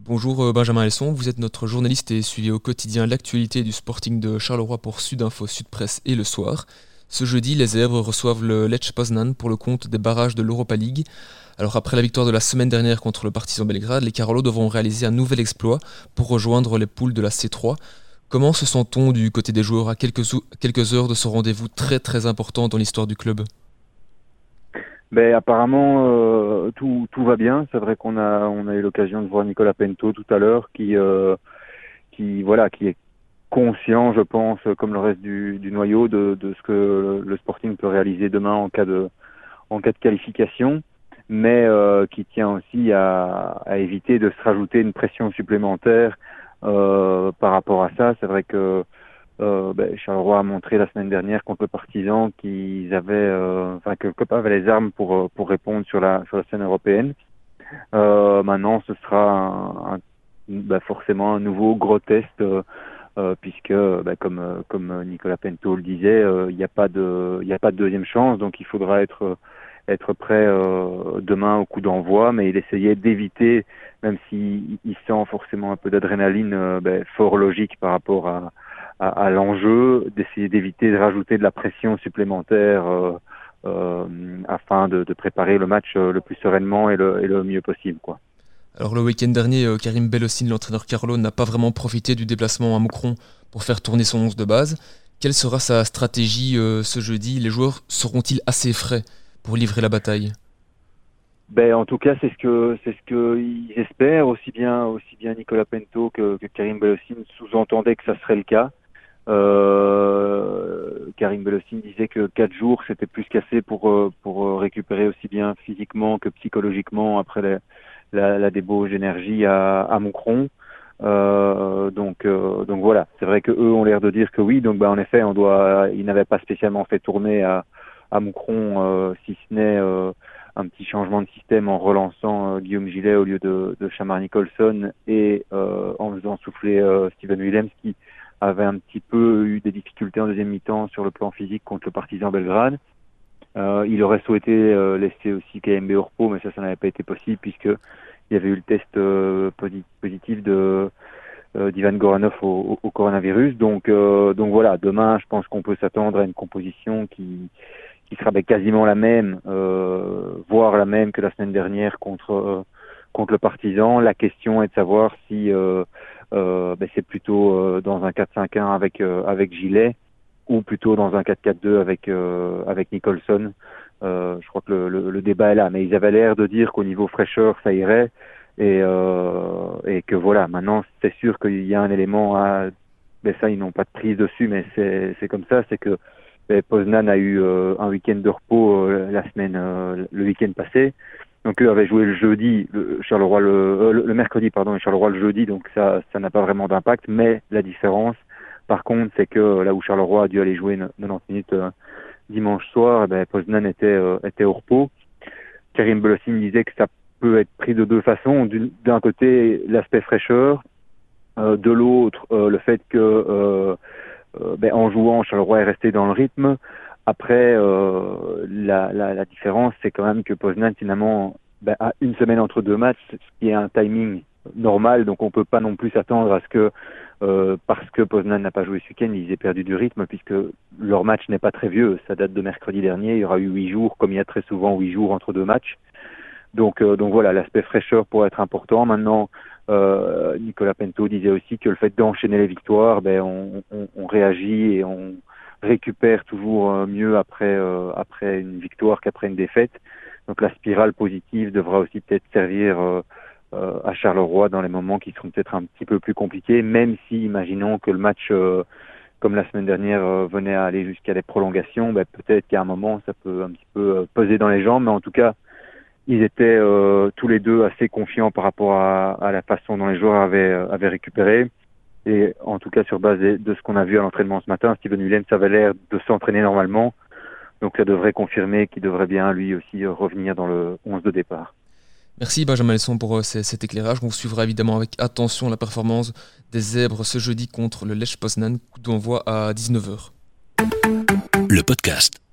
Bonjour euh, Benjamin Elson, vous êtes notre journaliste et suivez au quotidien l'actualité du Sporting de Charleroi pour Sudinfo, Sud Presse et Le Soir. Ce jeudi, les Zèbres reçoivent le Lech Poznan pour le compte des barrages de l'Europa League. Alors après la victoire de la semaine dernière contre le Partizan Belgrade, les Carolos devront réaliser un nouvel exploit pour rejoindre les poules de la C3. Comment se sent-on du côté des joueurs à quelques heures de ce rendez-vous très très important dans l'histoire du club? Ben, apparemment euh, tout, tout va bien. C'est vrai qu'on a on a eu l'occasion de voir Nicolas Pento tout à l'heure qui euh, qui voilà qui est conscient, je pense, comme le reste du, du noyau, de, de ce que le Sporting peut réaliser demain en cas de en cas de qualification, mais euh, qui tient aussi à, à, éviter de se rajouter une pression supplémentaire par rapport à ça. C'est vrai que euh, ben, Charleroi a montré la semaine dernière contre le Partisan qu'ils avaient, euh, enfin que le COP avait les armes pour euh, pour répondre sur la sur la scène européenne. Euh, maintenant, ce sera un, ben, forcément un nouveau gros test. Euh, puisque, ben, comme comme Nicolas Pento le disait, il n'y a pas de il a pas de deuxième chance, donc il faudra être être prêt demain au coup d'envoi, mais il essayait d'éviter, même s'il il sent forcément un peu d'adrénaline, ben, fort logique par rapport à, à, l'enjeu, d'essayer d'éviter de rajouter de la pression supplémentaire euh, euh, afin de, de, préparer le match euh, le plus sereinement et le, et le mieux possible. Quoi. Alors le week-end dernier, Karim Bellossine, l'entraîneur Carlo, n'a pas vraiment profité du déplacement à Moucron pour faire tourner son 11 de base. Quelle sera sa stratégie ce jeudi? Les joueurs seront-ils assez frais pour livrer la bataille? Ben, en tout cas, c'est ce que c'est ce qu'ils espèrent aussi bien aussi bien Nicolas Pento que, que Karim Bellossine sous-entendaient que ça serait le cas. Euh, Karim Belossine disait que quatre jours c'était plus qu'assez pour euh, pour récupérer aussi bien physiquement que psychologiquement après la, la, débauche d'énergie à, à Moucron. Euh, donc euh, donc voilà, c'est vrai que eux ont l'air de dire que oui. Donc bah en effet, on doit. Ils n'avaient pas spécialement fait tourner à à Moucron, euh, si ce n'est un petit changement de système en relançant Guillaume Gillet au lieu de, de Chamar Nicholson et en faisant souffler Steven Willems qui avait un petit peu eu des difficultés en deuxième mi-temps sur le plan physique contre le Partizan Belgrade. Euh, il aurait souhaité euh, laisser aussi KMB au repos, mais ça, ça n'avait pas été possible puisque il y avait eu le test euh, positif de euh, d'Ivan Goranov au, au, coronavirus. Donc, donc voilà, demain, je pense qu'on peut s'attendre à une composition qui qui sera ben, quasiment la même, voire la même que la semaine dernière contre contre le Partizan. La question est de savoir si euh, ben c'est plutôt euh, dans un 4-5-1 avec euh, avec Gilet ou plutôt dans un 4-4-2 avec avec Nicholson. je crois que le, le, le, débat est là, mais ils avaient l'air de dire qu'au niveau fraîcheur ça irait et et que voilà. Maintenant c'est sûr qu'il y a un élément à ben ça ils n'ont pas de prise dessus, mais c'est c'est comme ça, c'est que ben, Poznan a eu un week-end de repos la semaine, le week-end passé. Donc eux avaient joué le jeudi, le Charleroi le, euh, le, mercredi pardon, et Charleroi le jeudi, donc ça ça n'a pas vraiment d'impact. Mais la différence, par contre, c'est que là où Charleroi a dû aller jouer 90 minutes euh, dimanche soir, eh ben, Poznan était euh, était au repos. Karim Belossine disait que ça peut être pris de deux façons. D'un côté, l'aspect fraîcheur, de l'autre, le fait que ben, en jouant, Charleroi est resté dans le rythme. Après, euh, la, la, la, différence, c'est quand même que Poznan, finalement, ben, a une semaine entre deux matchs, ce qui est un timing normal, donc on peut pas non plus s'attendre à ce que, euh, parce que Poznan n'a pas joué ce week-end, ils aient perdu du rythme, puisque leur match n'est pas très vieux, ça date de mercredi dernier, il y aura eu huit jours, comme il y a très souvent huit jours entre deux matchs. Donc, euh, donc voilà, l'aspect fraîcheur pourrait être important. Maintenant, euh, Nicolas Pento disait aussi que le fait d'enchaîner les victoires, ben, on, on, on réagit et on récupère toujours euh, mieux après euh, après une victoire qu'après une défaite. Donc la spirale positive devra aussi peut-être servir euh, à Charleroi dans les moments qui seront peut-être un petit peu plus compliqués, même si imaginons que le match comme la semaine dernière venait à aller jusqu'à des prolongations, ben, peut-être qu'à un moment ça peut un petit peu peser dans les jambes, mais en tout cas ils étaient tous les deux assez confiants par rapport à, à, la façon dont les joueurs avaient, avaient récupéré. Et en tout cas, sur base de ce qu'on a vu à l'entraînement ce matin, Steven Willem, ça avait l'air de s'entraîner normalement. Donc ça devrait confirmer qu'il devrait bien lui aussi revenir dans le 11 de départ. Merci Benjamin Lesson pour euh, cet éclairage. On suivra évidemment avec attention la performance des zèbres ce jeudi contre le Lech Poznan, d'envoi à 19h. Le podcast.